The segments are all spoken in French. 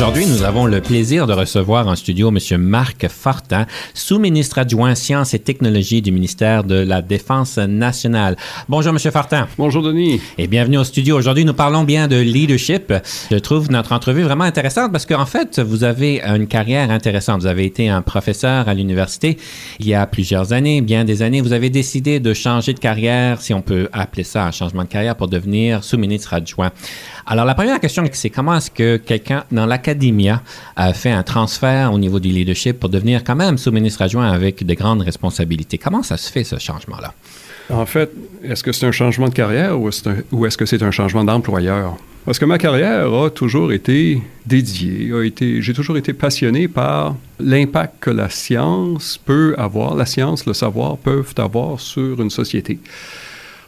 Aujourd'hui, nous avons le plaisir de recevoir en studio M. Marc Fortin, sous-ministre adjoint Sciences et Technologies du ministère de la Défense nationale. Bonjour, M. Fortin. Bonjour, Denis. Et bienvenue au studio. Aujourd'hui, nous parlons bien de leadership. Je trouve notre entrevue vraiment intéressante parce qu'en fait, vous avez une carrière intéressante. Vous avez été un professeur à l'université il y a plusieurs années, bien des années. Vous avez décidé de changer de carrière, si on peut appeler ça un changement de carrière, pour devenir sous-ministre adjoint. Alors, la première question, c'est comment est-ce que quelqu'un dans a fait un transfert au niveau du leadership pour devenir quand même sous-ministre adjoint avec de grandes responsabilités? Comment ça se fait, ce changement-là? En fait, est-ce que c'est un changement de carrière ou est-ce que c'est un changement d'employeur? Parce que ma carrière a toujours été dédiée, a été, j'ai toujours été passionné par l'impact que la science peut avoir, la science, le savoir peuvent avoir sur une société.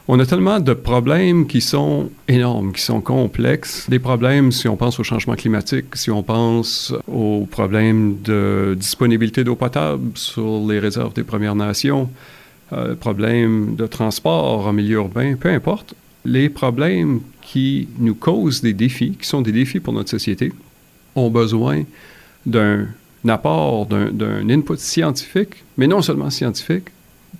On a tellement de problèmes qui sont énormes, qui sont complexes. Des problèmes, si on pense au changement climatique, si on pense aux problèmes de disponibilité d'eau potable sur les réserves des Premières Nations, euh, problèmes de transport en milieu urbain, peu importe. Les problèmes qui nous causent des défis, qui sont des défis pour notre société, ont besoin d'un apport, d'un input scientifique, mais non seulement scientifique,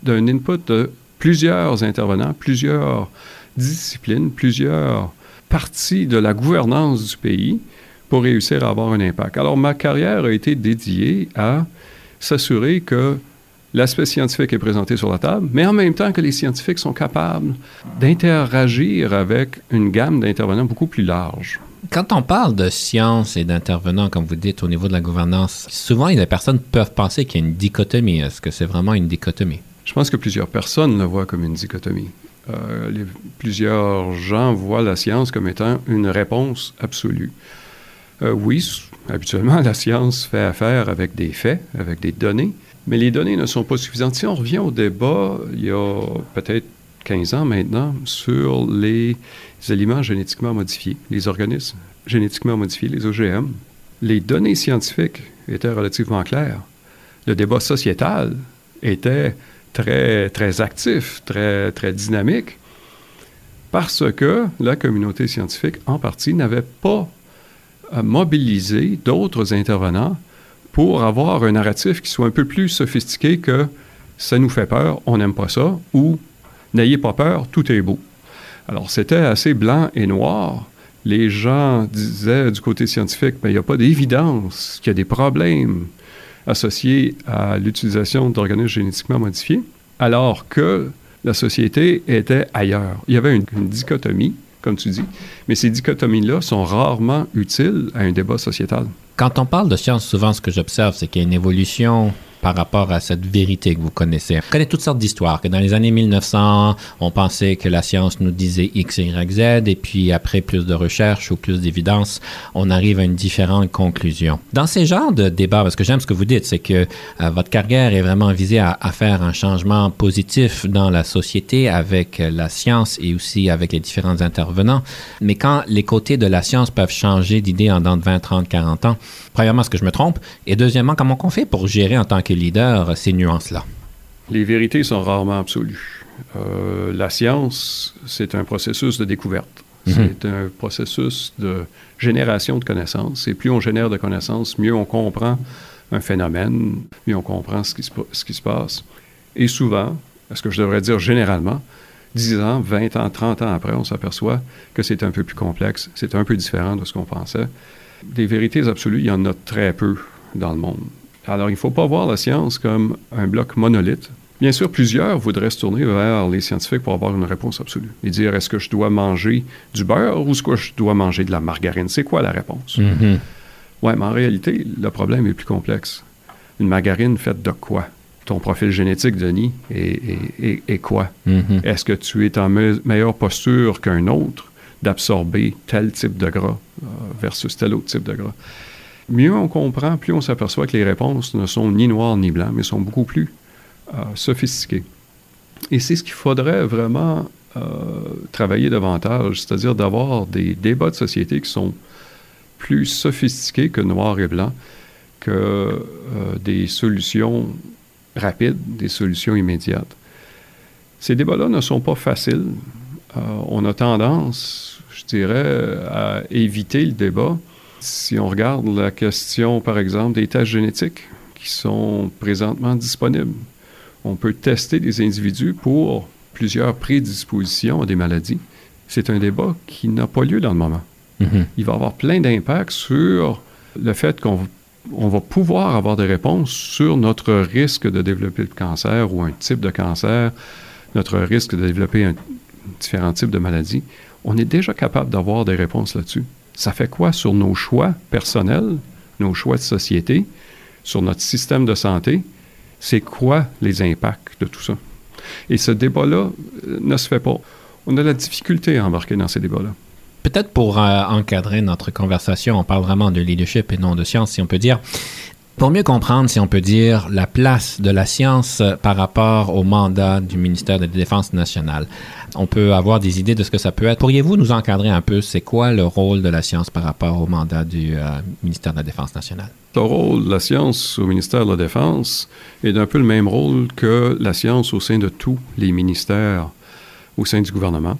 d'un input de plusieurs intervenants, plusieurs disciplines, plusieurs parties de la gouvernance du pays pour réussir à avoir un impact. Alors, ma carrière a été dédiée à s'assurer que l'aspect scientifique est présenté sur la table, mais en même temps que les scientifiques sont capables d'interagir avec une gamme d'intervenants beaucoup plus large. Quand on parle de science et d'intervenants, comme vous dites, au niveau de la gouvernance, souvent les personnes peuvent penser qu'il y a une dichotomie. Est-ce que c'est vraiment une dichotomie? Je pense que plusieurs personnes le voient comme une dichotomie. Euh, plusieurs gens voient la science comme étant une réponse absolue. Euh, oui, habituellement, la science fait affaire avec des faits, avec des données, mais les données ne sont pas suffisantes. Si on revient au débat, il y a peut-être 15 ans maintenant, sur les aliments génétiquement modifiés, les organismes génétiquement modifiés, les OGM, les données scientifiques étaient relativement claires. Le débat sociétal était très, très actif, très, très dynamique, parce que la communauté scientifique, en partie, n'avait pas euh, mobilisé d'autres intervenants pour avoir un narratif qui soit un peu plus sophistiqué que ça nous fait peur, on n'aime pas ça, ou n'ayez pas peur, tout est beau. Alors c'était assez blanc et noir. Les gens disaient du côté scientifique, ben, il n'y a pas d'évidence qu'il y a des problèmes associés à l'utilisation d'organismes génétiquement modifiés, alors que la société était ailleurs. Il y avait une, dichotomie, comme tu dis, mais ces dichotomies-là sont rarement utiles à un débat sociétal. Quand on parle de science, souvent ce que j'observe, c'est qu'il y a une évolution par rapport à cette vérité que vous connaissez. On connaît toutes sortes d'histoires, que dans les années 1900, on pensait que la science nous disait X, Y, Z, et puis après plus de recherches ou plus d'évidence, on arrive à une différente conclusion. Dans ces genres de débats, parce que j'aime ce que vous dites, c'est que euh, votre carrière est vraiment visée à, à, faire un changement positif dans la société avec la science et aussi avec les différents intervenants. Mais quand les côtés de la science peuvent changer d'idée en dans de 20, 30, 40 ans, premièrement, est-ce que je me trompe? Et deuxièmement, comment on fait pour gérer en tant que leader ces nuances-là? Les vérités sont rarement absolues. Euh, la science, c'est un processus de découverte. Mhm. C'est un processus de génération de connaissances. Et plus on génère de connaissances, mieux on comprend un phénomène, mieux on comprend ce qui se, ce qui se passe. Et souvent, est-ce que je devrais dire généralement, 10 ans, 20 ans, 30 ans après, on s'aperçoit que c'est un peu plus complexe, c'est un peu différent de ce qu'on pensait. Des vérités absolues, il y en a très peu dans le monde. Alors, il ne faut pas voir la science comme un bloc monolithe. Bien sûr, plusieurs voudraient se tourner vers les scientifiques pour avoir une réponse absolue et dire est-ce que je dois manger du beurre ou est-ce que je dois manger de la margarine? C'est quoi la réponse? Mm-hmm. Oui, mais en réalité, le problème est plus complexe. Une margarine faite de quoi? Ton profil génétique, Denis, est, quoi? Mm-hmm. Est-ce que tu es en meilleure posture qu'un autre? D'absorber tel type de gras euh, versus tel autre type de gras mieux on comprend, plus on s'aperçoit que les réponses ne sont ni noires ni blancs, mais sont beaucoup plus euh, sophistiquées. Et c'est ce qu'il faudrait vraiment euh, travailler davantage, c'est-à-dire d'avoir des débats de société qui sont plus sophistiqués que noir et blanc, que des solutions rapides, des solutions immédiates. Ces débats-là ne sont pas faciles. on a tendance, dirais, à éviter le débat si on regarde la question, par exemple, des tests génétiques qui sont présentement disponibles, on peut tester des individus pour plusieurs prédispositions à des maladies. C'est un débat qui n'a pas lieu dans le moment. Mm-hmm. Il va avoir plein d'impacts sur le fait qu'on va pouvoir avoir des réponses sur notre risque de développer le cancer ou un type de cancer, notre risque de développer un différent type de maladie. On est déjà capable d'avoir des réponses là-dessus ça fait quoi sur nos choix personnels, nos choix de société, sur notre système de santé? C'est quoi les impacts de tout ça? Et ce débat-là euh, ne se fait pas. On a la difficulté à embarquer dans ces débats-là. Peut-être pour euh, encadrer notre conversation, on parle vraiment de leadership et non de science, si on peut dire. Pour mieux comprendre, si on peut dire, la place de la science par rapport au mandat du ministère de la Défense nationale, on peut avoir des idées de ce que ça peut être. Pourriez-vous nous encadrer un peu, c'est quoi le rôle de la science par rapport au mandat du euh, ministère de la Défense nationale? Le rôle de la science au ministère de la Défense est d'un peu le même rôle que la science au sein de tous les ministères au sein du gouvernement.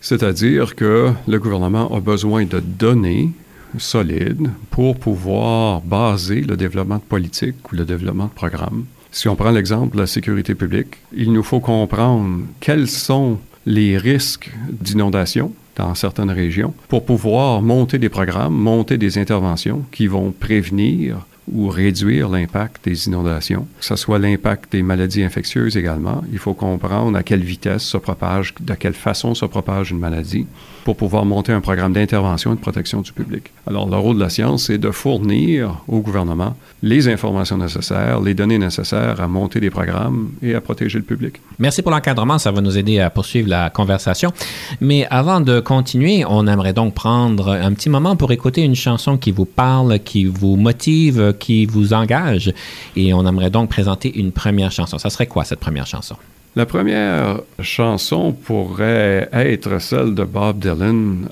C'est-à-dire que le gouvernement a besoin de données solide pour pouvoir baser le développement de politique ou le développement de programmes. Si on prend l'exemple de la sécurité publique, il nous faut comprendre quels sont les risques d'inondation dans certaines régions pour pouvoir monter des programmes, monter des interventions qui vont prévenir ou réduire l'impact des inondations, que ce soit l'impact des maladies infectieuses également. Il faut comprendre à quelle vitesse se propage, de quelle façon se propage une maladie pour pouvoir monter un programme d'intervention et de protection du public. Alors, le rôle de la science, c'est de fournir au gouvernement les informations nécessaires, les données nécessaires à monter des programmes et à protéger le public. Merci pour l'encadrement, ça va nous aider à poursuivre la conversation. Mais avant de continuer, on aimerait donc prendre un petit moment pour écouter une chanson qui vous parle, qui vous motive, qui vous engage. Et on aimerait donc présenter une première chanson. Ça serait quoi cette première chanson? La première chanson pourrait être celle de Bob Dylan.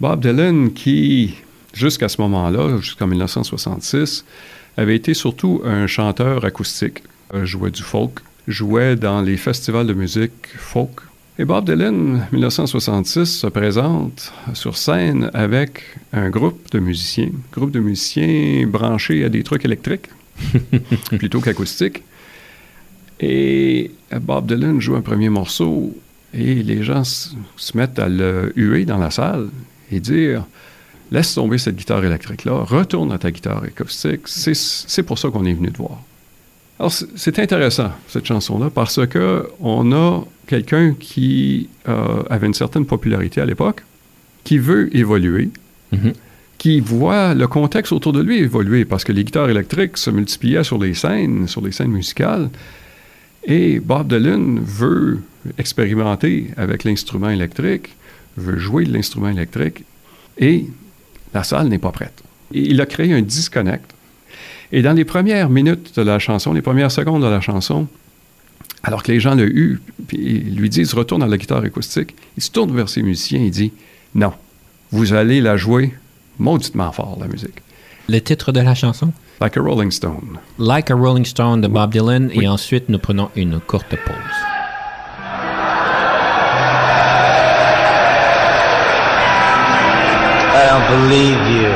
Bob Dylan qui, jusqu'à ce moment-là, jusqu'en 1966, avait été surtout un chanteur acoustique, jouait du folk, jouait dans les festivals de musique folk. Et Bob Dylan, 1966, se présente sur scène avec un groupe de musiciens, groupe de musiciens branchés à des trucs électriques plutôt qu'acoustiques. Et Bob Dylan joue un premier morceau et les gens se mettent à le huer dans la salle et dire Laisse tomber cette guitare électrique-là, retourne à ta guitare acoustique, c'est pour ça qu'on est venu te voir. Alors, c'est intéressant, cette chanson-là, parce que on a quelqu'un qui euh, avait une certaine popularité à l'époque, qui veut évoluer, mm-hmm. qui voit le contexte autour de lui évoluer, parce que les guitares électriques se multipliaient sur les scènes, sur les scènes musicales, et Bob Dylan veut expérimenter avec l'instrument électrique, veut jouer de l'instrument électrique, et la salle n'est pas prête. il a créé un disconnect. Et dans les premières minutes de la chanson, les premières secondes de la chanson, alors que les gens l'ont eu, puis lui disent retourne à la guitare acoustique, il se tourne vers ses musiciens et dit non, vous allez la jouer mauditement fort, la musique. Le titre de la chanson? Like a Rolling Stone. Like a Rolling Stone de Bob Dylan. Et ensuite, nous prenons une courte pause. I don't believe you.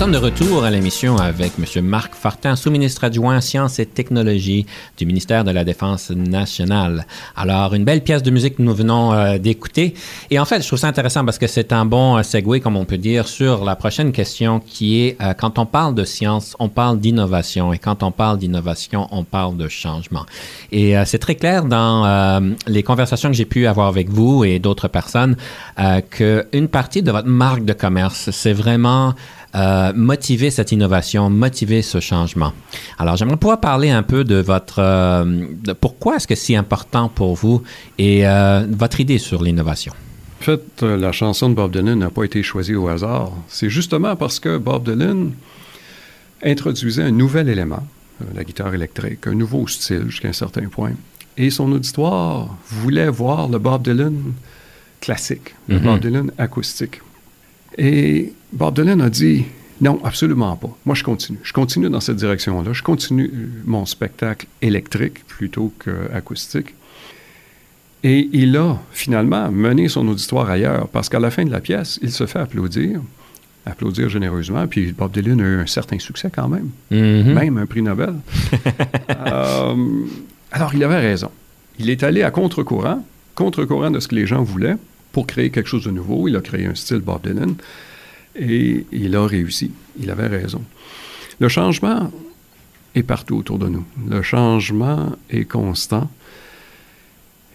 sommes de retour à l'émission avec M. Marc Fortin, sous-ministre adjoint Sciences et Technologies du ministère de la Défense nationale. Alors, une belle pièce de musique que nous venons euh, d'écouter. Et en fait, je trouve ça intéressant parce que c'est un bon euh, segue, comme on peut dire, sur la prochaine question qui est, euh, quand on parle de science, on parle d'innovation. Et quand on parle d'innovation, on parle de changement. Et c'est très clair dans les conversations que j'ai pu avoir avec vous et d'autres personnes qu'une partie de votre marque de commerce, c'est vraiment euh, motiver cette innovation, motiver ce changement. Alors, j'aimerais pouvoir parler un peu de votre... Euh, de pourquoi est-ce que c'est important pour vous et euh, votre idée sur l'innovation? En fait, la chanson de Bob Dylan n'a pas été choisie au hasard. C'est justement parce que Bob Dylan introduisait un nouvel élément, la guitare électrique, un nouveau style jusqu'à un certain point. Et son auditoire voulait voir le Bob Dylan classique, le mm-hmm. Bob Dylan acoustique. Et Bob Dylan a dit non, absolument pas. Moi, je continue. Je continue dans cette direction-là. Je continue mon spectacle électrique plutôt qu'acoustique. Et il a finalement mené son auditoire ailleurs parce qu'à la fin de la pièce, il se fait applaudir, applaudir généreusement. Puis Bob Dylan a eu un certain succès quand même, mm-hmm. même un prix Nobel. Euh, alors, il avait raison. Il est allé à contre-courant, contre-courant de ce que les gens voulaient pour créer quelque chose de nouveau. Il a créé un style Bob Dylan et il a réussi. Il avait raison. Le changement est partout autour de nous. Le changement est constant.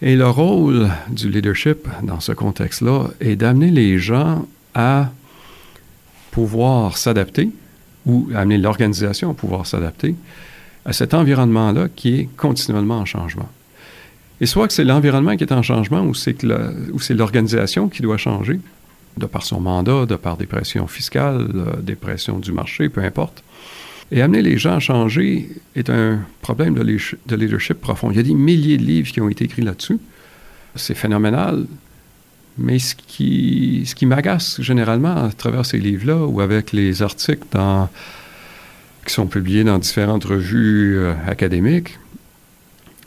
Et le rôle du leadership dans ce contexte-là est d'amener les gens à pouvoir s'adapter ou amener l'organisation à pouvoir s'adapter à cet environnement-là qui est continuellement en changement. Et soit que c'est l'environnement qui est en changement ou c'est l'organisation qui doit changer, de par son mandat, de par des pressions fiscales, euh, des pressions du marché, peu importe. Et amener les gens à changer est un problème de, de leadership profond. Il y a des milliers de livres qui ont été écrits là-dessus. C'est phénoménal. Mais ce qui, ce qui m'agace généralement à travers ces livres-là ou avec les articles qui sont publiés dans différentes revues euh, académiques,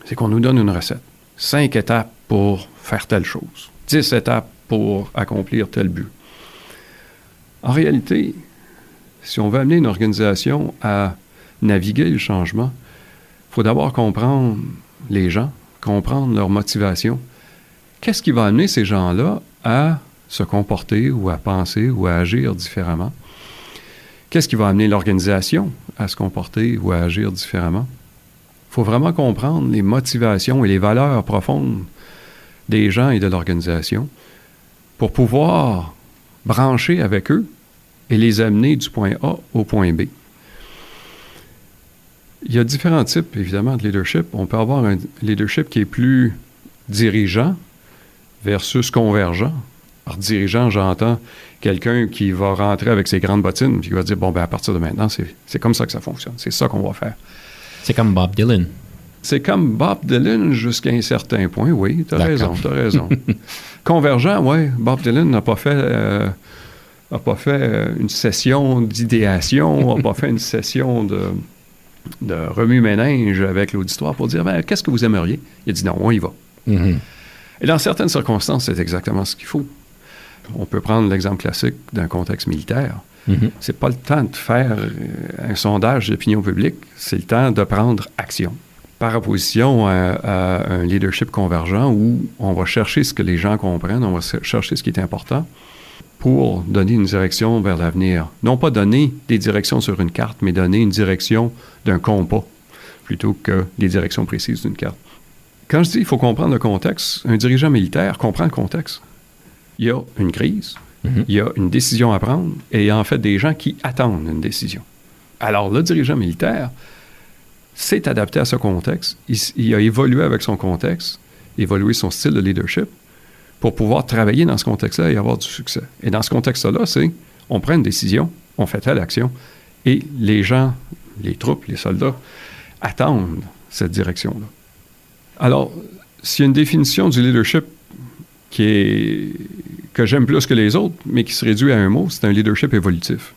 c'est qu'on nous donne une recette cinq étapes pour faire telle chose, dix étapes pour accomplir tel but. En réalité, si on veut amener une organisation à naviguer le changement, il faut d'abord comprendre les gens, comprendre leur motivation. Qu'est-ce qui va amener ces gens-là à se comporter ou à penser ou à agir différemment? Qu'est-ce qui va amener l'organisation à se comporter ou à agir différemment? Il faut vraiment comprendre les motivations et les valeurs profondes des gens et de l'organisation pour pouvoir brancher avec eux et les amener du point A au point B. Il y a différents types, évidemment, de leadership. On peut avoir un leadership qui est plus dirigeant versus convergent. Par dirigeant, j'entends quelqu'un qui va rentrer avec ses grandes bottines et qui va dire, bon, ben à partir de maintenant, c'est comme ça que ça fonctionne. C'est ça qu'on va faire. C'est comme Bob Dylan. C'est comme Bob Dylan jusqu'à un certain point, oui, tu as raison, tu as raison. Convergent, oui, Bob Dylan n'a pas fait, euh, pas fait euh, une session d'idéation, n'a pas fait une session de, de remue-ménage avec l'auditoire pour dire ben, qu'est-ce que vous aimeriez? Il a dit non, on y va. Mm-hmm. Et dans certaines circonstances, c'est exactement ce qu'il faut. On peut prendre l'exemple classique d'un contexte militaire. Mm-hmm. C'est pas le temps de faire euh, un sondage d'opinion publique, c'est le temps de prendre action. Par opposition à, un leadership convergent où on va chercher ce que les gens comprennent, on va chercher ce qui est important pour donner une direction vers l'avenir. Non pas donner des directions sur une carte, mais donner une direction d'un compas plutôt que des directions précises d'une carte. Quand je dis qu'il faut comprendre le contexte, un dirigeant militaire comprend le contexte. Il y a une crise, Mhm. Il y a une décision à prendre et il y a en fait des gens qui attendent une décision. Alors, le dirigeant militaire s'est adapté à ce contexte. Il, a évolué avec son contexte, évolué son style de leadership pour pouvoir travailler dans ce contexte-là et avoir du succès. Et dans ce contexte-là, c'est on prend une décision, on fait telle action et les gens, les troupes, les soldats attendent cette direction-là. Alors, s'il y a une définition du leadership qui est, que j'aime plus que les autres, mais qui se réduit à un mot, c'est un leadership évolutif,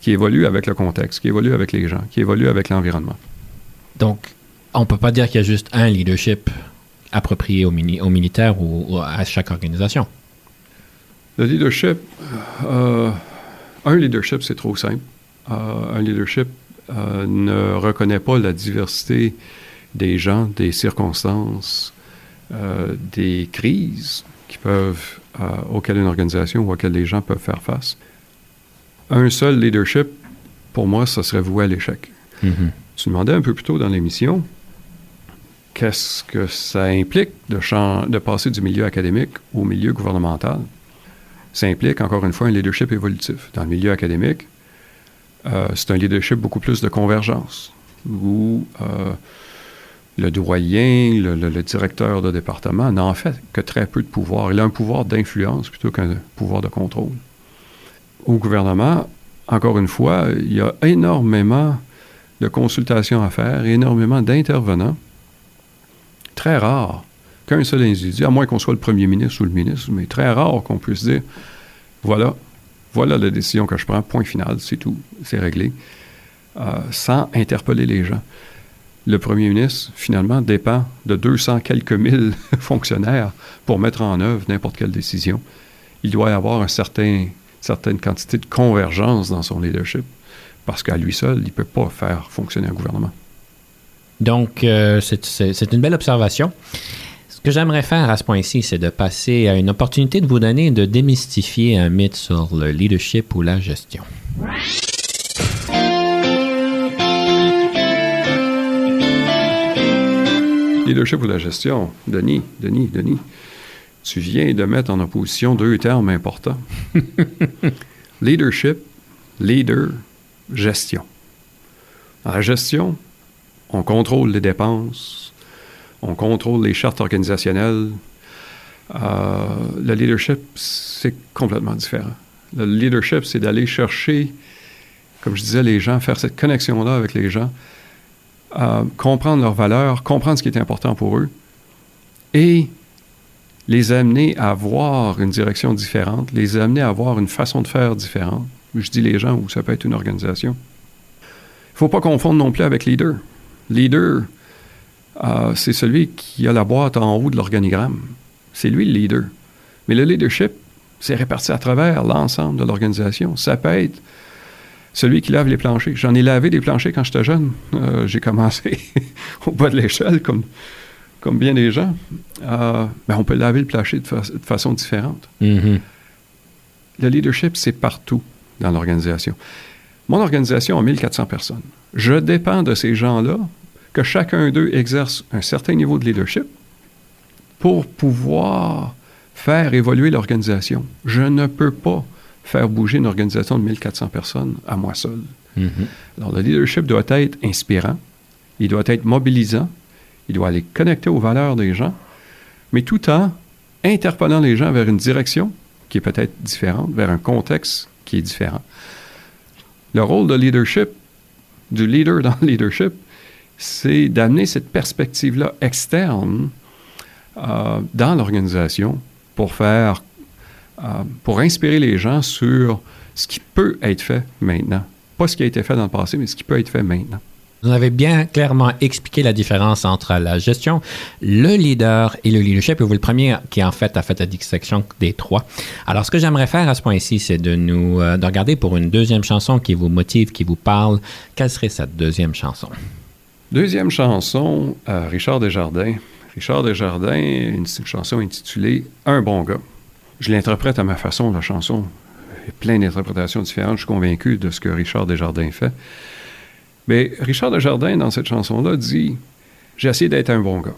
qui évolue avec le contexte, qui évolue avec les gens, qui évolue avec l'environnement. Donc, on ne peut pas dire qu'il y a juste un leadership approprié aux, militaires ou, à chaque organisation. Le leadership, euh, un leadership, c'est trop simple. Euh, un leadership euh, ne reconnaît pas la diversité des gens, des circonstances, des crises qui peuvent, auxquelles une organisation ou auxquelles les gens peuvent faire face. Un seul leadership, pour moi, ça serait voué à l'échec. Mm-hmm. Tu demandais un peu plus tôt dans l'émission, qu'est-ce que ça implique de, de passer du milieu académique au milieu gouvernemental? Ça implique, encore une fois, un leadership évolutif. Dans le milieu académique, euh, c'est un leadership beaucoup plus de convergence, où euh, le doyen, le, directeur de département n'a en fait que très peu de pouvoir. Il a un pouvoir d'influence plutôt qu'un pouvoir de contrôle. Au gouvernement, encore une fois, il y a énormément de consultations à faire, énormément d'intervenants très rare qu'un seul individu, à moins qu'on soit le premier ministre ou le ministre, mais très rare qu'on puisse dire voilà, voilà la décision que je prends, point final, c'est tout, c'est réglé, euh, sans interpeller les gens. Le premier ministre, finalement, dépend de 200 quelques mille fonctionnaires pour mettre en œuvre n'importe quelle décision. Il doit y avoir une certain, certaine quantité de convergence dans son leadership, parce qu'à lui seul, il ne peut pas faire fonctionner un gouvernement. Donc, euh, c'est une belle observation. Ce que j'aimerais faire à ce point-ci, c'est de passer à une opportunité de vous donner de démystifier un mythe sur le leadership ou la gestion. Leadership ou la gestion, Denis, Denis, Denis, tu viens de mettre en opposition deux termes importants. Leadership, leader, gestion. la gestion, on contrôle les dépenses, on contrôle les chartes organisationnelles. Euh, le leadership, c'est complètement différent. Le leadership, c'est d'aller chercher, comme je disais, les gens, faire cette connexion-là avec les gens, comprendre leurs valeurs, comprendre ce qui est important pour eux et les amener à avoir une direction différente, les amener à avoir une façon de faire différente. Je dis les gens ou ça peut être une organisation. Il ne faut pas confondre non plus avec leader. Leader, euh, c'est celui qui a la boîte en haut de l'organigramme. C'est lui le leader. Mais le leadership, c'est réparti à travers l'ensemble de l'organisation. Ça peut être celui qui lave les planchers. J'en ai lavé des planchers quand j'étais jeune. Euh, j'ai commencé au bas de l'échelle, comme, comme bien des gens. Euh, mais on peut laver le plancher de, façon différente. Mm-hmm. Le leadership, c'est partout dans l'organisation. Mon organisation a 1400 personnes. Je dépends de ces gens-là, que chacun d'eux exerce un certain niveau de leadership pour pouvoir faire évoluer l'organisation. Je ne peux pas faire bouger une organisation de 1400 personnes à moi seul. Mm-hmm. Alors, le leadership doit être inspirant, il doit être mobilisant, il doit aller connecter aux valeurs des gens, mais tout en interpellant les gens vers une direction qui est peut-être différente, vers un contexte qui est différent. Le rôle de leadership, du leader dans le leadership, c'est d'amener cette perspective-là externe euh, dans l'organisation pour faire, pour inspirer les gens sur ce qui peut être fait maintenant. Pas ce qui a été fait dans le passé, mais ce qui peut être fait maintenant. Vous avez bien clairement expliqué la différence entre la gestion, le leader et le leadership. Et vous, le premier qui en fait a fait la dissection des trois. Alors, ce que j'aimerais faire à ce point-ci, c'est de nous euh, de regarder pour une deuxième chanson qui vous motive, qui vous parle. Quelle serait cette deuxième chanson? Deuxième chanson, euh, Richard Desjardins. Richard Desjardins, une, une chanson intitulée Un bon gars. Je l'interprète à ma façon, la chanson. Il y a plein d'interprétations différentes. Je suis convaincu de ce que Richard Desjardins fait. Mais Richard Desjardins, dans cette chanson-là, dit J'ai essayé d'être un bon gars.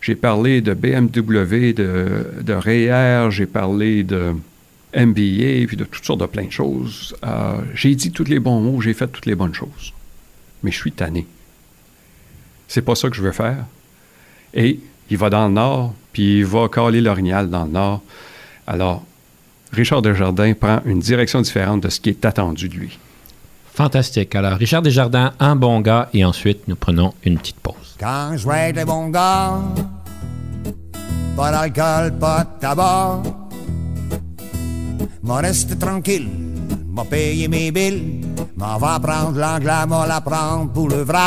J'ai parlé de BMW, de, de REER, j'ai parlé de MBA, puis de toutes sortes de plein de choses. Euh, j'ai dit tous les bons mots, j'ai fait toutes les bonnes choses. Mais je suis tanné. C'est pas ça que je veux faire. Et il va dans le nord, puis il va caler l'orignal dans le nord. Alors, Richard Desjardins prend une direction différente de ce qui est attendu de lui. Fantastique. Alors, Richard Desjardins, un bon gars, et ensuite, nous prenons une petite pause. Quand je vais être un bon gars, Pas d'alcool, pas de tabac. M'en reste tranquille, m'a payé mes billes. M'en va prendre l'anglais, m'en la prendre pour le vrai.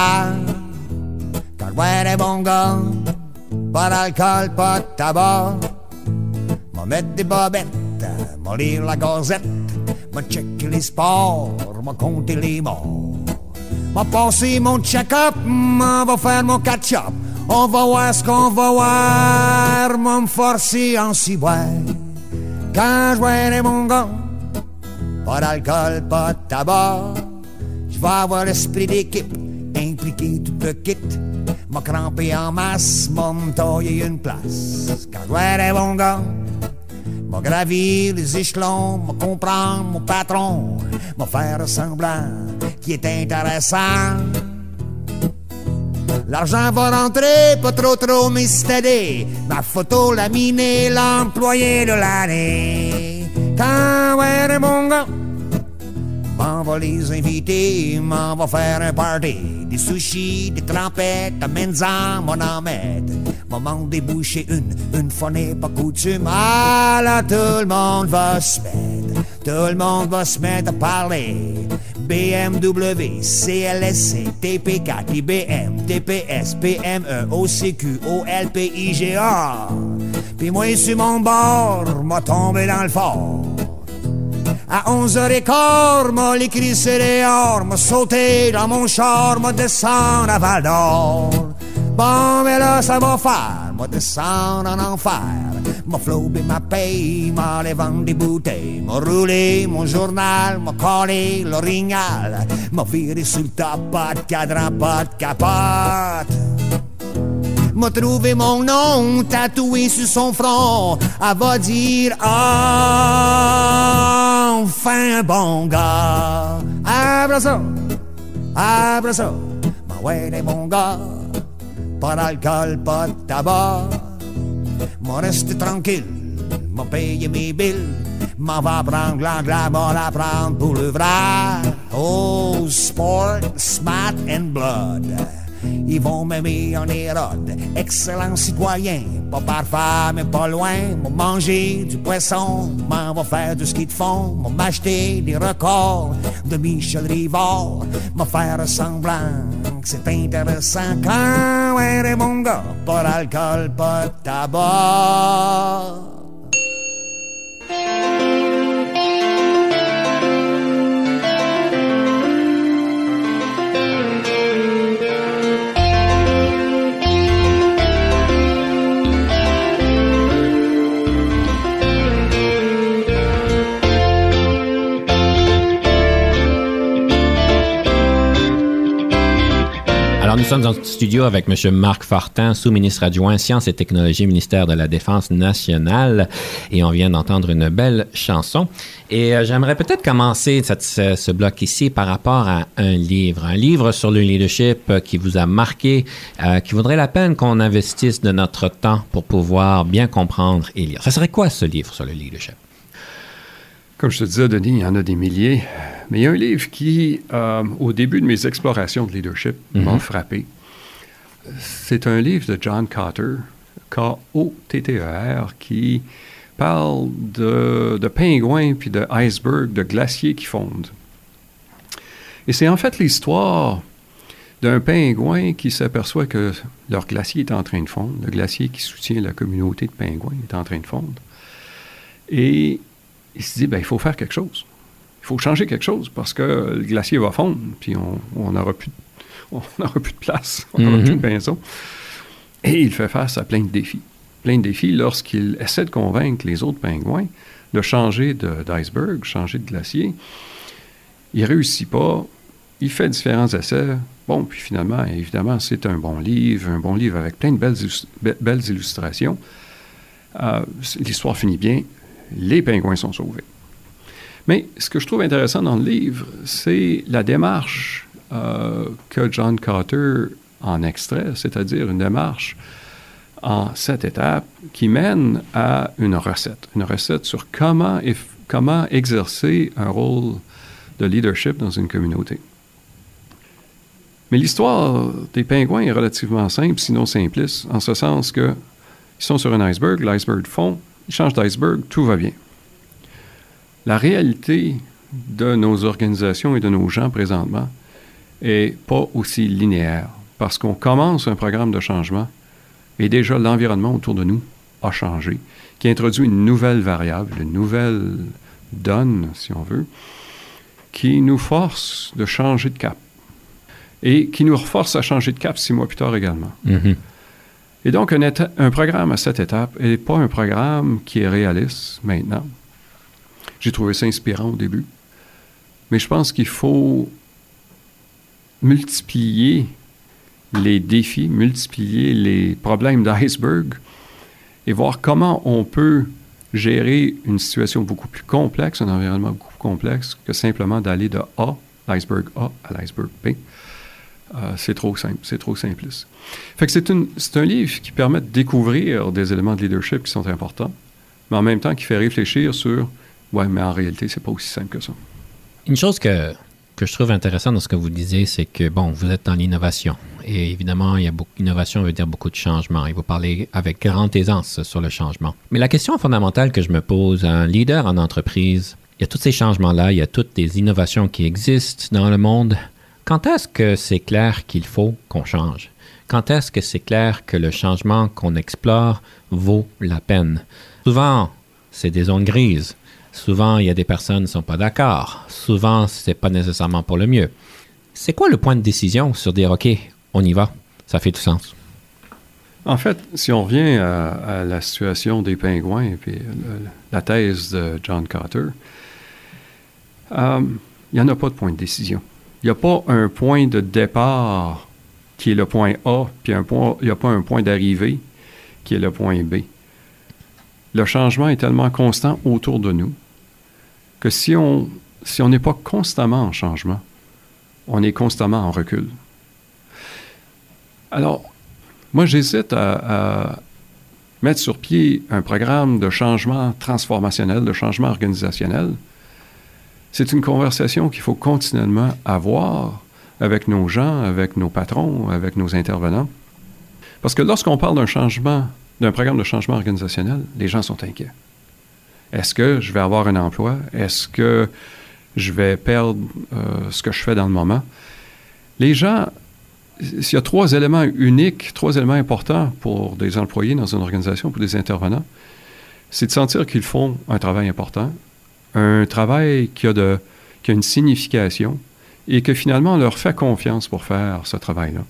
Quand ouais des bons gars, pas d'alcool, pas de tabac. M'en mettre des bobettes, m'en lire la gazette. M'en checker les sports, m'en compter les morts. M'en passer mon check-up, m'en va faire mon catch-up. On va voir ce qu'on va voir, m'en me forcer en ciboire. Quand je les bons gars, pas d'alcool, pas de tabac. Je vais avoir l'esprit d'équipe, impliqué tout le kit. M'a crampé en masse, m'a taillé une place. Quand je les bons gars, m'a gravir les échelons, m'a comprendre mon patron, m'a faire semblant qui est intéressant. L'argent va rentrer, pas trop trop m'estéder. Ma photo laminée, l'employé de l'année. Quand ouais, m'en va les inviter, m'en va faire un party. Des sushis, des trempettes, amène-en, mon mettre. M'en déboucher une, une fois pas coutume. Ah là, tout le monde va se mettre, tout le monde va se mettre à parler. BMW, CLSC, TP4, IBM, TPS, PME, OCQ, OLPIGA. Puis moi, sur mon bord, m'a tombé dans le fort. À 11h15, m'a l'écrit c'est dehors, m'a sauté dans mon char, m'a descendu à Val d'Or. Bon, mais là, ça va faire, m'a descendre en enfer. M'a flobé ma paye, m'a allé vendre des bouteilles. M'a roulé mon journal, m'a collé l'orignal. M'a viré sur le top, pas cadran, pas capote. M'a trouvé mon nom tatoué sur son front. Elle va dire enfin un bon gars. Abra ça, abra ça, ma ouais des bons gars. Pas d'alcool, pas de tabac. M'en reste tranquille, m'a payé mes billes. M'en va prendre l'anglais, m'en la prendre pour le vrai. Oh, sport, smart and blood. Ils vont m'aimer en érode, excellent citoyen, pas parfait mais pas loin, m'ont manger du poisson, m'en va faire du ski de fond, m'ont m'acheter des records de Michel Rivard, m'en faire semblant que c'est intéressant. Quand ouais mon gars, pas d'alcool, pas de tabac. Nous sommes en studio avec M. Marc Fortin, sous-ministre adjoint Sciences et Technologies, ministère de la Défense nationale. Et on vient d'entendre une belle chanson. Et euh, j'aimerais peut-être commencer ce, bloc ici par rapport à un livre. Un livre sur le leadership euh, qui vous a marqué, euh, qui vaudrait la peine qu'on investisse de notre temps pour pouvoir bien comprendre et lire. Ça serait quoi ce livre sur le leadership? Comme je te disais, Denis, il y en a des milliers. Mais il y a un livre qui, euh, au début de mes explorations de leadership, mm -hmm. m'a frappé. C'est un livre de John Cotter, K-O-T-T-E-R, qui parle de, de pingouins puis de icebergs, de glaciers qui fondent. Et c'est en fait l'histoire d'un pingouin qui s'aperçoit que leur glacier est en train de fondre, le glacier qui soutient la communauté de pingouins est en train de fondre. Et il se dit, ben, il faut faire quelque chose. Il faut changer quelque chose parce que le glacier va fondre, puis on n'aura plus, on plus de place, on n'aura mm -hmm. plus de pinceau. Et il fait face à plein de défis. Plein de défis lorsqu'il essaie de convaincre les autres pingouins de changer d'iceberg, changer de glacier. Il ne réussit pas. Il fait différents essais. Bon, puis finalement, évidemment, c'est un bon livre, un bon livre avec plein de belles, belles illustrations. Euh, L'histoire finit bien les pingouins sont sauvés. Mais ce que je trouve intéressant dans le livre, c'est la démarche euh, que John Carter en extrait, c'est-à-dire une démarche en sept étapes qui mène à une recette, une recette sur comment, comment exercer un rôle de leadership dans une communauté. Mais l'histoire des pingouins est relativement simple, sinon simpliste, en ce sens que Ils sont sur un iceberg, l'iceberg fond, ils changent d'iceberg, tout va bien. La réalité de nos organisations et de nos gens présentement est pas aussi linéaire parce qu'on commence un programme de changement et déjà l'environnement autour de nous a changé, qui introduit une nouvelle variable, une nouvelle donne, si on veut, qui nous force de changer de cap et qui nous force à changer de cap six mois plus tard également. Mhm. Et donc, un programme à cette étape n'est pas un programme qui est réaliste maintenant. J'ai trouvé ça inspirant au début. Mais je pense qu'il faut multiplier les défis, multiplier les problèmes d'iceberg et voir comment on peut gérer une situation beaucoup plus complexe, un environnement beaucoup plus complexe que simplement d'aller de A, l'iceberg A, à l'iceberg B. Euh, c'est trop simple, c'est trop simpliste. Fait que c'est, un livre qui permet de découvrir des éléments de leadership qui sont importants, mais en même temps qui fait réfléchir sur ouais, mais en réalité, c'est pas aussi simple que ça. Une chose que, que je trouve intéressante dans ce que vous disiez, c'est que, bon, vous êtes dans l'innovation. Et évidemment, il y a beaucoup, innovation veut dire beaucoup de changements. Et vous parlez avec grande aisance sur le changement. Mais la question fondamentale que je me pose, un leader en entreprise, il y a tous ces changements-là, il y a toutes les innovations qui existent dans le monde. Quand est-ce que c'est clair qu'il faut qu'on change? Quand est-ce que c'est clair que le changement qu'on explore vaut la peine? Souvent, c'est des zones grises. Souvent, il y a des personnes qui ne sont pas d'accord. Souvent, c'est pas nécessairement pour le mieux. C'est quoi le point de décision sur dire OK, on y va? Ça fait tout sens. En fait, si on revient à, la situation des pingouins et puis le- la thèse de John Carter, euh, il n'y en a pas de point de décision. Il n'y a pas un point de départ qui est le point A, puis il n'y a pas un point d'arrivée qui est le point B. Le changement est tellement constant autour de nous que si on si n'est pas constamment en changement, on est constamment en recul. Alors, moi, j'hésite à, à mettre sur pied un programme de changement transformationnel, de changement organisationnel. C'est une conversation qu'il faut continuellement avoir avec nos gens, avec nos patrons, avec nos intervenants. Parce que lorsqu'on parle d'un changement, d'un programme de changement organisationnel, les gens sont inquiets. Est-ce que je vais avoir un emploi? Est-ce que je vais perdre euh, ce que je fais dans le moment? Les gens, s'il y a trois éléments uniques, trois éléments importants pour des employés dans une organisation, pour des intervenants, c'est de sentir qu'ils font un travail important, un travail qui a, qui a une signification et que finalement on leur fait confiance pour faire ce travail-là.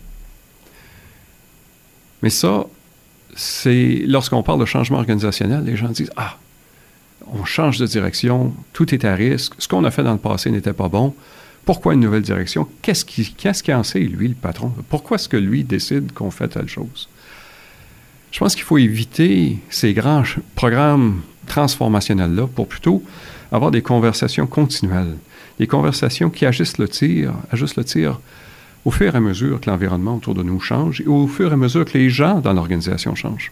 Mais ça, c'est lorsqu'on parle de changement organisationnel, les gens disent Ah, on change de direction, tout est à risque, ce qu'on a fait dans le passé n'était pas bon. Pourquoi une nouvelle direction? Qu'est-ce qui, qu'est-ce en sait, lui, le patron? Pourquoi est-ce que lui décide qu'on fait telle chose? Je pense qu'il faut éviter ces grands programmes transformationnels-là pour plutôt avoir des conversations continuelles, des conversations qui agissent le tir, ajustent le tir au fur et à mesure que l'environnement autour de nous change et au fur et à mesure que les gens dans l'organisation changent.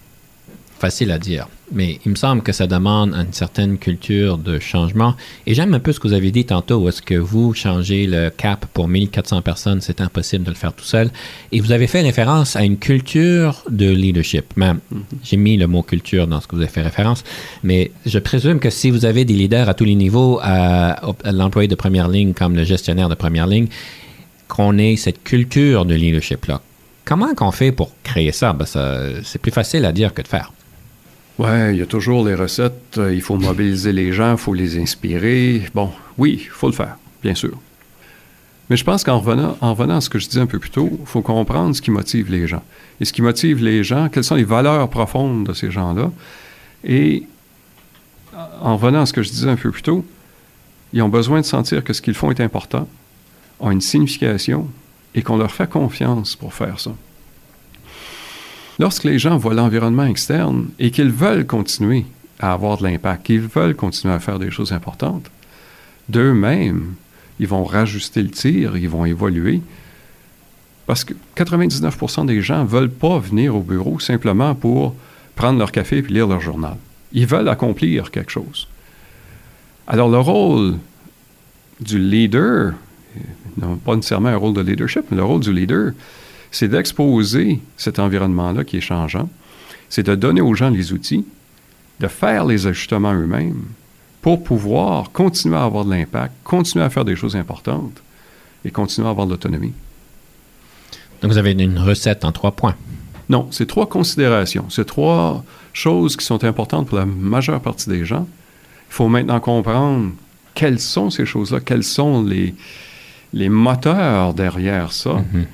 Facile à dire, mais il me semble que ça demande une certaine culture de changement. Et j'aime un peu ce que vous avez dit tantôt, est-ce que vous changez le cap pour 1400 personnes, c'est impossible de le faire tout seul. Et vous avez fait référence à une culture de leadership. Même, j'ai mis le mot culture dans ce que vous avez fait référence, mais je présume que si vous avez des leaders à tous les niveaux, l'employé de première ligne comme le gestionnaire de première ligne, qu'on ait cette culture de leadership-là. Comment qu'on fait pour créer ça? Ben, ça c'est plus facile à dire que de faire. Ouais, il y a toujours les recettes. euh, Il faut mobiliser les gens, il faut les inspirer. Bon, oui, il faut le faire, bien sûr. Mais je pense qu'en revenant, en revenant à ce que je disais un peu plus tôt, il faut comprendre ce qui motive les gens. Et ce qui motive les gens, quelles sont les valeurs profondes de ces gens-là? Et en revenant à ce que je disais un peu plus tôt, ils ont besoin de sentir que ce qu'ils font est important, ont une signification et qu'on leur fait confiance pour faire ça. Lorsque les gens voient l'environnement externe et qu'ils veulent continuer à avoir de l'impact, qu'ils veulent continuer à faire des choses importantes, d'eux-mêmes, ils vont rajuster le tir, ils vont évoluer. Parce que 99% des gens ne veulent pas venir au bureau simplement pour prendre leur café et lire leur journal. Ils veulent accomplir quelque chose. Alors le rôle du leader, non pas nécessairement un rôle de leadership, mais le rôle du leader, c'est d'exposer cet environnement-là qui est changeant c'est de donner aux gens les outils, de faire les ajustements eux-mêmes pour pouvoir continuer à avoir de l'impact, continuer à faire des choses importantes et continuer à avoir de l'autonomie. Donc, vous avez une recette en trois points. Non, c'est trois considérations. C'est trois choses qui sont importantes pour la majeure partie des gens. Il faut maintenant comprendre quelles sont ces choses-là, quels sont les, les moteurs derrière ça Mhm.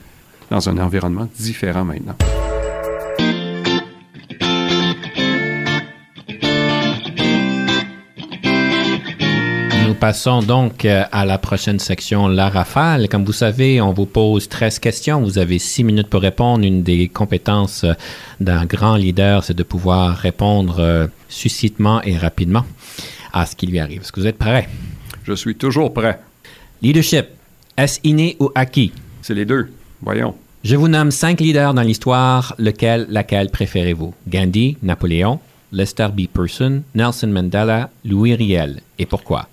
Dans un environnement différent maintenant. Nous passons donc euh, à la prochaine section, la rafale. Comme vous savez, on vous pose 13 questions. Vous avez 6 minutes pour répondre. Une des compétences euh, d'un grand leader, c'est de pouvoir répondre euh, succinctement et rapidement à ce qui lui arrive. Est-ce que vous êtes prêts? Je suis toujours prêt. Leadership, est-ce inné ou acquis? C'est les deux. Voyons. Je vous nomme cinq leaders dans l'histoire. Lequel, laquelle préférez-vous? Gandhi, Napoléon, Lester B. Person, Nelson Mandela, Louis Riel. Et pourquoi?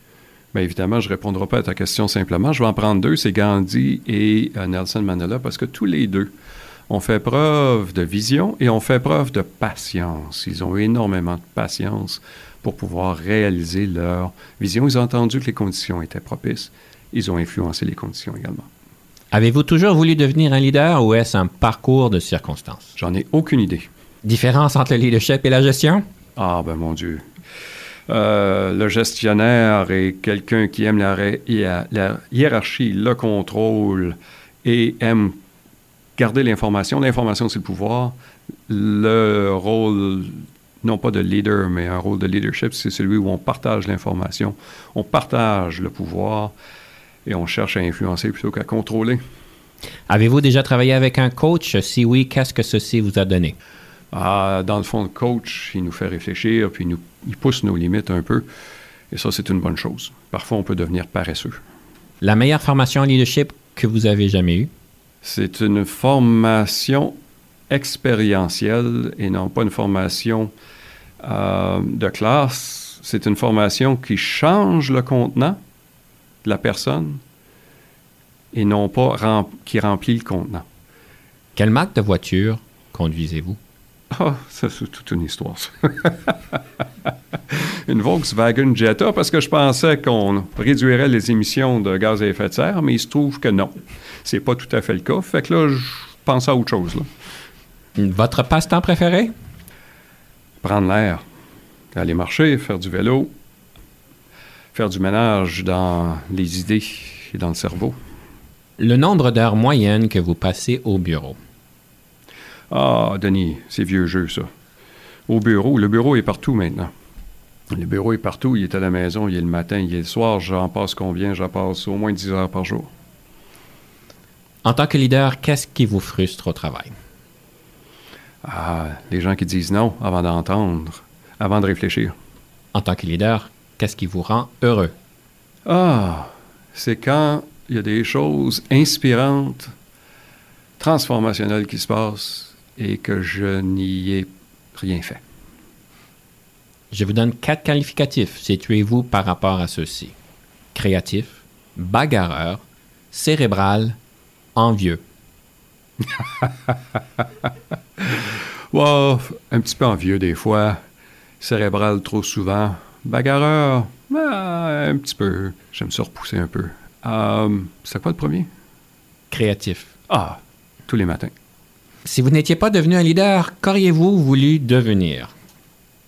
Bien évidemment, je ne répondrai pas à ta question simplement. Je vais en prendre deux, c'est Gandhi et euh, Nelson Mandela, parce que tous les deux ont fait preuve de vision et ont fait preuve de patience. Ils ont énormément de patience pour pouvoir réaliser leur vision. Ils ont entendu que les conditions étaient propices. Ils ont influencé les conditions également. Avez-vous toujours voulu devenir un leader ou est-ce un parcours de circonstances? J'en ai aucune idée. Différence entre le leadership et la gestion? Ah, ben mon Dieu. Euh, le gestionnaire est quelqu'un qui aime la, hiérarchie, le contrôle et aime garder l'information. L'information, c'est le pouvoir. Le rôle, non pas de leader, mais un rôle de leadership, c'est celui où on partage l'information, on partage le pouvoir et on cherche à influencer plutôt qu'à contrôler. Avez-vous déjà travaillé avec un coach? Si oui, qu'est-ce que ceci vous a donné? Ah, dans le fond, le coach, il nous fait réfléchir, puis il, nous, il pousse nos limites un peu. Et ça, c'est une bonne chose. Parfois, on peut devenir paresseux. La meilleure formation en leadership que vous avez jamais eue? C'est une formation expérientielle et non pas une formation euh, de classe. C'est une formation qui change le contenant de la personne et non pas rem- qui remplit le contenant. Quelle marque de voiture conduisez-vous? Ah, ça, c'est toute une histoire, ça. une Volkswagen Jetta, parce que je pensais qu'on réduirait les émissions de gaz à effet de serre, mais il se trouve que non. C'est pas tout à fait le cas. Fait que là, je pense à autre chose, là. Votre passe-temps préféré? Prendre l'air, aller marcher, faire du vélo, faire du ménage dans les idées et dans le cerveau. Le nombre d'heures moyennes que vous passez au bureau. Ah, Denis, c'est vieux jeu, ça. Au bureau, le bureau est partout maintenant. Le bureau est partout, il est à la maison, il est le matin, il est le soir, j'en passe combien? J'en passe au moins 10 heures par jour. En tant que leader, qu'est-ce qui vous frustre au travail? Ah, les gens qui disent non avant d'entendre, avant de réfléchir. En tant que leader, qu'est-ce qui vous rend heureux? Ah, c'est quand il y a des choses inspirantes, transformationnelles qui se passent et que je n'y ai rien fait. Je vous donne quatre qualificatifs. Situez-vous par rapport à ceux-ci. Créatif, bagarreur, cérébral, envieux. Wow, un petit peu envieux des fois, cérébral trop souvent, bagarreur, ah, un petit peu, j'aime ça repousser un peu. Euh, c'est quoi le premier? Créatif. Ah, tous les matins. Si vous n'étiez pas devenu un leader, qu'auriez-vous voulu devenir?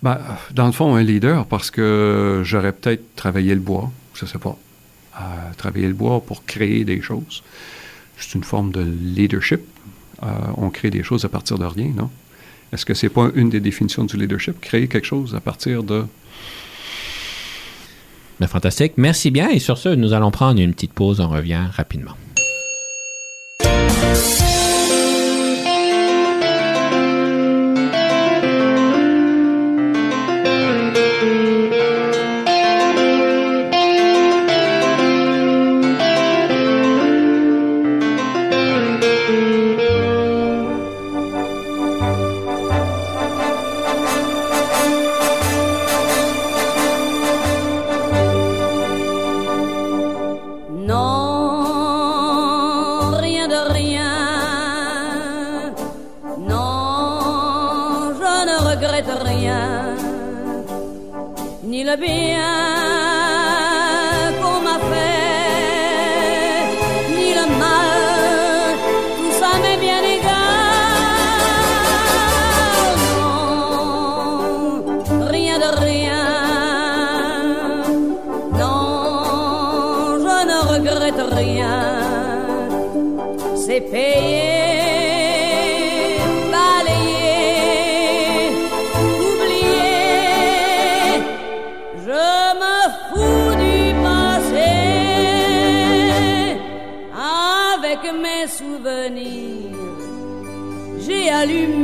Ben, dans le fond, un leader, parce que j'aurais peut-être travaillé le bois, je sais pas. Euh, travailler le bois pour créer des choses. C'est une forme de leadership. Euh, on crée des choses à partir de rien, non? Est-ce que c'est pas une des définitions du leadership? Créer quelque chose à partir de... Fantastique. Merci bien. Et sur ce, nous allons prendre une petite pause. On revient rapidement. Ni le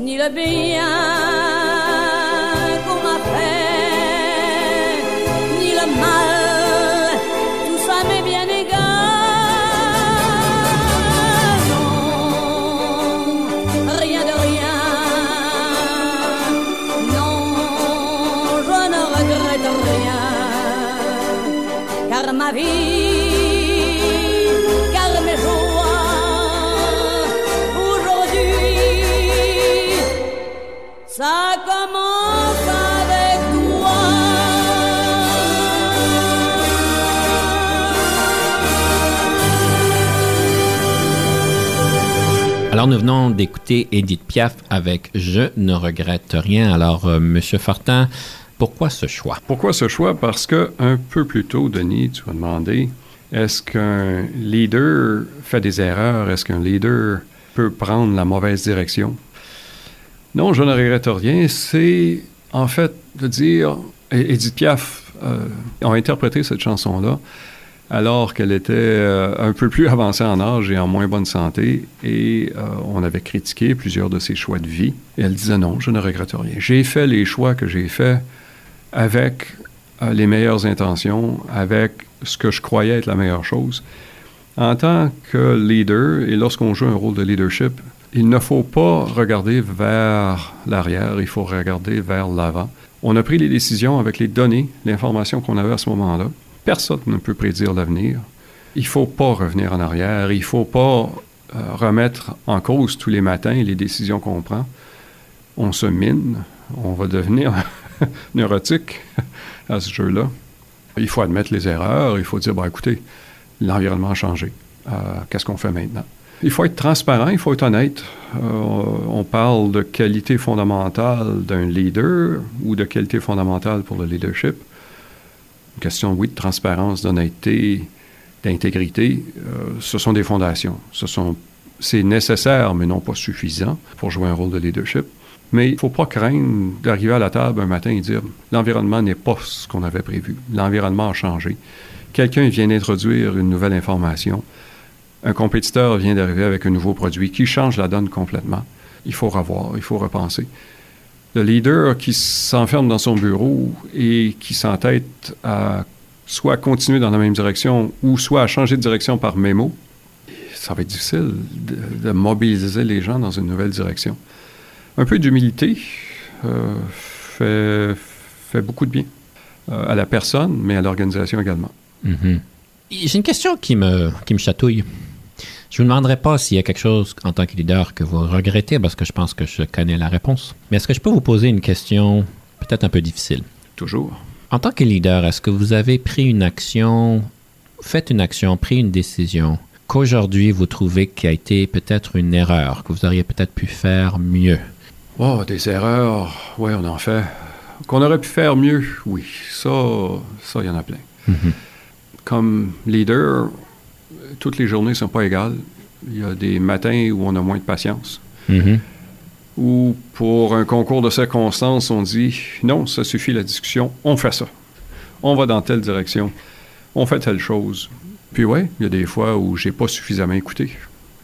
Ni le Alors, nous venons d'écouter Edith Piaf avec Je ne regrette rien. Alors, euh, Monsieur Fortin, pourquoi ce choix? Pourquoi ce choix? Parce que un peu plus tôt, Denis, tu m'as demandé est-ce qu'un leader fait des erreurs? Est-ce qu'un leader peut prendre la mauvaise direction? Non, je ne regrette rien. C'est en fait de dire. Edith Piaf euh, a interprété cette chanson-là alors qu'elle était euh, un peu plus avancée en âge et en moins bonne santé, et euh, on avait critiqué plusieurs de ses choix de vie. Et elle disait non, je ne regrette rien. J'ai fait les choix que j'ai faits avec euh, les meilleures intentions, avec ce que je croyais être la meilleure chose. En tant que leader, et lorsqu'on joue un rôle de leadership, il ne faut pas regarder vers l'arrière, il faut regarder vers l'avant. On a pris les décisions avec les données, l'information qu'on avait à ce moment-là. Personne ne peut prédire l'avenir. Il ne faut pas revenir en arrière. Il ne faut pas euh, remettre en cause tous les matins les décisions qu'on prend. On se mine. On va devenir neurotique à ce jeu-là. Il faut admettre les erreurs. Il faut dire, écoutez, l'environnement a changé. Euh, Qu'est-ce qu'on fait maintenant? Il faut être transparent, il faut être honnête. Euh, on parle de qualité fondamentale d'un leader ou de qualité fondamentale pour le leadership une question, oui, de transparence, d'honnêteté, d'intégrité, euh, ce sont des fondations. Ce sont, c'est nécessaire, mais non pas suffisant pour jouer un rôle de leadership. Mais il ne faut pas craindre d'arriver à la table un matin et dire l'environnement n'est pas ce qu'on avait prévu. L'environnement a changé. Quelqu'un vient d'introduire une nouvelle information. Un compétiteur vient d'arriver avec un nouveau produit qui change la donne complètement. Il faut revoir, il faut repenser le leader qui s'enferme dans son bureau et qui s'entête à soit continuer dans la même direction ou soit à changer de direction par mémo, ça va être difficile de, mobiliser les gens dans une nouvelle direction. Un peu d'humilité euh, fait, beaucoup de bien euh, à la personne, mais à l'organisation également. Mm -hmm. J'ai une question qui me, qui me chatouille. Je ne vous demanderai pas s'il y a quelque chose en tant que leader que vous regrettez, parce que je pense que je connais la réponse. Mais est-ce que je peux vous poser une question peut-être un peu difficile? Toujours. En tant que leader, est-ce que vous avez pris une action, fait une action, pris une décision qu'aujourd'hui vous trouvez qui a été peut-être une erreur, que vous auriez peut-être pu faire mieux? Oh, des erreurs, oui, on en fait. Qu'on aurait pu faire mieux, oui. Ça, ça, il y en a plein. Mm -hmm. Comme leader, toutes les journées ne sont pas égales. Il y a des matins où on a moins de patience. Mm -hmm. Ou pour un concours de circonstances, on dit non, ça suffit la discussion, on fait ça. On va dans telle direction, on fait telle chose. Puis ouais, il y a des fois où j'ai pas suffisamment écouté.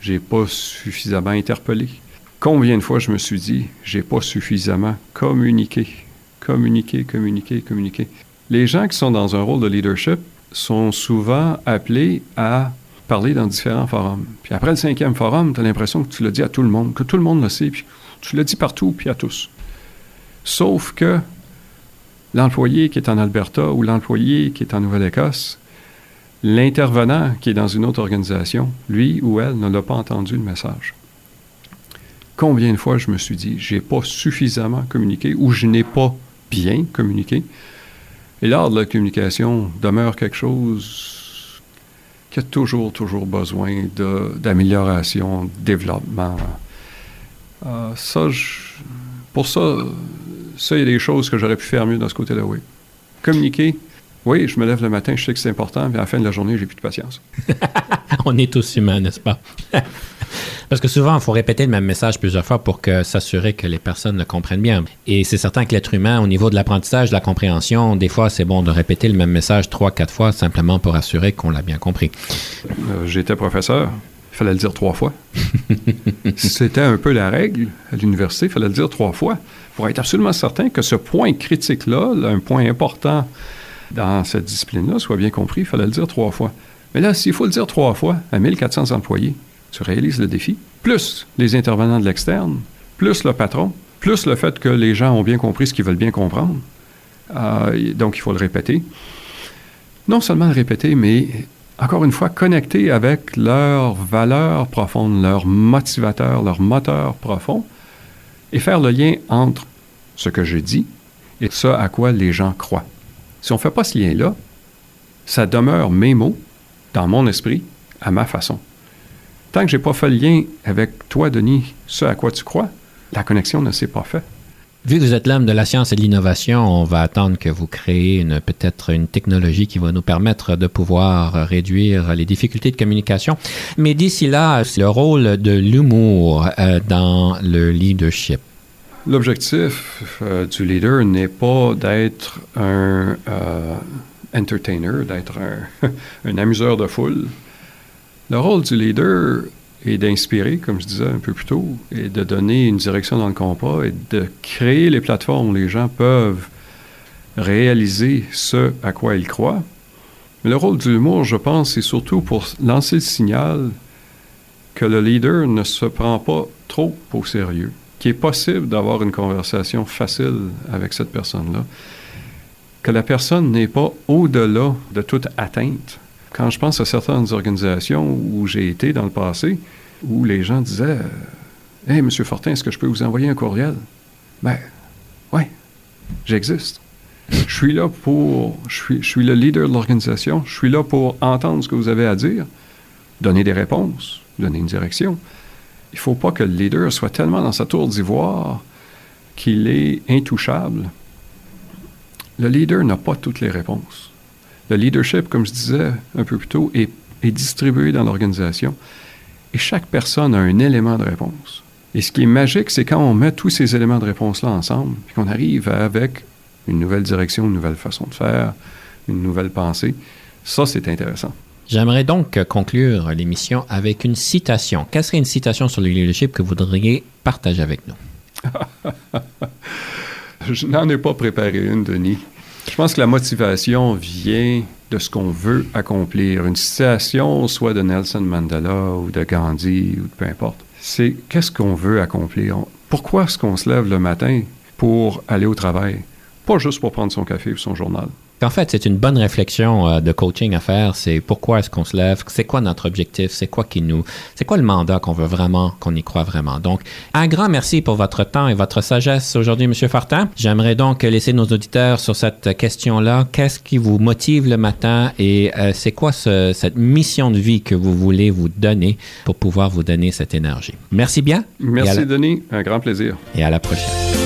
j'ai pas suffisamment interpellé. Combien de fois je me suis dit, j'ai pas suffisamment communiqué, communiqué, communiqué, communiqué. Les gens qui sont dans un rôle de leadership sont souvent appelés à parler dans différents forums. Puis après le cinquième forum, tu as l'impression que tu le dis à tout le monde, que tout le monde le sait, puis tu le dis partout, puis à tous. Sauf que l'employé qui est en Alberta ou l'employé qui est en Nouvelle-Écosse, l'intervenant qui est dans une autre organisation, lui ou elle ne l'a pas entendu le message. Combien de fois je me suis dit, j'ai pas suffisamment communiqué ou je n'ai pas bien communiqué. Et l'art de la communication demeure quelque chose qui a toujours, toujours besoin d'amélioration, de, développement. Euh, ça, pour ça, ça, il y a des choses que j'aurais pu faire mieux dans ce côté-là, oui. Communiquer, oui, je me lève le matin, je sais que c'est important, mais à la fin de la journée, j'ai plus de patience. On est tous humains, n'est-ce pas? Parce que souvent, il faut répéter le même message plusieurs fois pour que s'assurer que les personnes le comprennent bien. Et c'est certain que l'être humain, au niveau de l'apprentissage, de la compréhension, des fois, c'est bon de répéter le même message trois, quatre fois, simplement pour assurer qu'on l'a bien compris. Euh, J'étais professeur. Il fallait le dire trois fois. C'était un peu la règle à l'université. Il fallait le dire trois fois pour être absolument certain que ce point critique-là, un point important dans cette discipline-là, soit bien compris. Il fallait le dire trois fois. Mais là, s'il faut le dire trois fois à 1400 employés, tu réalises le défi, plus les intervenants de l'externe, plus le patron, plus le fait que les gens ont bien compris ce qu'ils veulent bien comprendre. Euh, donc, il faut le répéter. Non seulement le répéter, mais encore une fois, connecter avec leurs valeurs profondes, leurs motivateurs, leurs moteurs profonds, et faire le lien entre ce que je dis et ce à quoi les gens croient. Si on ne fait pas ce lien-là, ça demeure mes mots dans mon esprit, à ma façon. Tant que j'ai pas fait le lien avec toi, Denis, ce à quoi tu crois, la connexion ne s'est pas faite. Vu que vous êtes l'homme de la science et de l'innovation, on va attendre que vous créez peut-être une technologie qui va nous permettre de pouvoir réduire les difficultés de communication. Mais d'ici là, c'est le rôle de l'humour euh, dans le leadership. L'objectif euh, du leader n'est pas d'être un euh, entertainer, d'être un, un amuseur de foule. Le rôle du leader est d'inspirer, comme je disais un peu plus tôt, et de donner une direction dans le compas et de créer les plateformes où les gens peuvent réaliser ce à quoi ils croient. Mais le rôle de l'humour, je pense, c'est surtout pour lancer le signal que le leader ne se prend pas trop au sérieux, qu'il est possible d'avoir une conversation facile avec cette personne-là, que la personne n'est pas au-delà de toute atteinte quand je pense à certaines organisations où j'ai été dans le passé, où les gens disaient Hey, Monsieur Fortin, est-ce que je peux vous envoyer un courriel Ben, oui, j'existe. Je suis là pour. Je suis le leader de l'organisation. Je suis là pour entendre ce que vous avez à dire, donner des réponses, donner une direction. Il ne faut pas que le leader soit tellement dans sa tour d'ivoire qu'il est intouchable. Le leader n'a pas toutes les réponses. Le leadership, comme je disais un peu plus tôt, est, est distribué dans l'organisation et chaque personne a un élément de réponse. Et ce qui est magique, c'est quand on met tous ces éléments de réponse-là ensemble, puis qu'on arrive avec une nouvelle direction, une nouvelle façon de faire, une nouvelle pensée. Ça, c'est intéressant. J'aimerais donc conclure l'émission avec une citation. Quelle serait une citation sur le leadership que vous voudriez partager avec nous? Je n'en ai pas préparé une, Denis. Je pense que la motivation vient de ce qu'on veut accomplir. Une citation, soit de Nelson Mandela ou de Gandhi ou peu importe, c'est qu'est-ce qu'on veut accomplir? Pourquoi est-ce qu'on se lève le matin pour aller au travail? Pas juste pour prendre son café ou son journal. En fait, c'est une bonne réflexion euh, de coaching à faire. C'est pourquoi est-ce qu'on se lève? C'est quoi notre objectif? C'est quoi qui nous, c'est quoi le mandat qu'on veut vraiment, qu'on y croit vraiment? Donc, un grand merci pour votre temps et votre sagesse aujourd'hui, Monsieur Fortin. J'aimerais donc laisser nos auditeurs sur cette question-là. Qu'est-ce qui vous motive le matin et euh, c'est quoi ce- cette mission de vie que vous voulez vous donner pour pouvoir vous donner cette énergie? Merci bien. Merci, la- Denis. Un grand plaisir. et à la prochaine.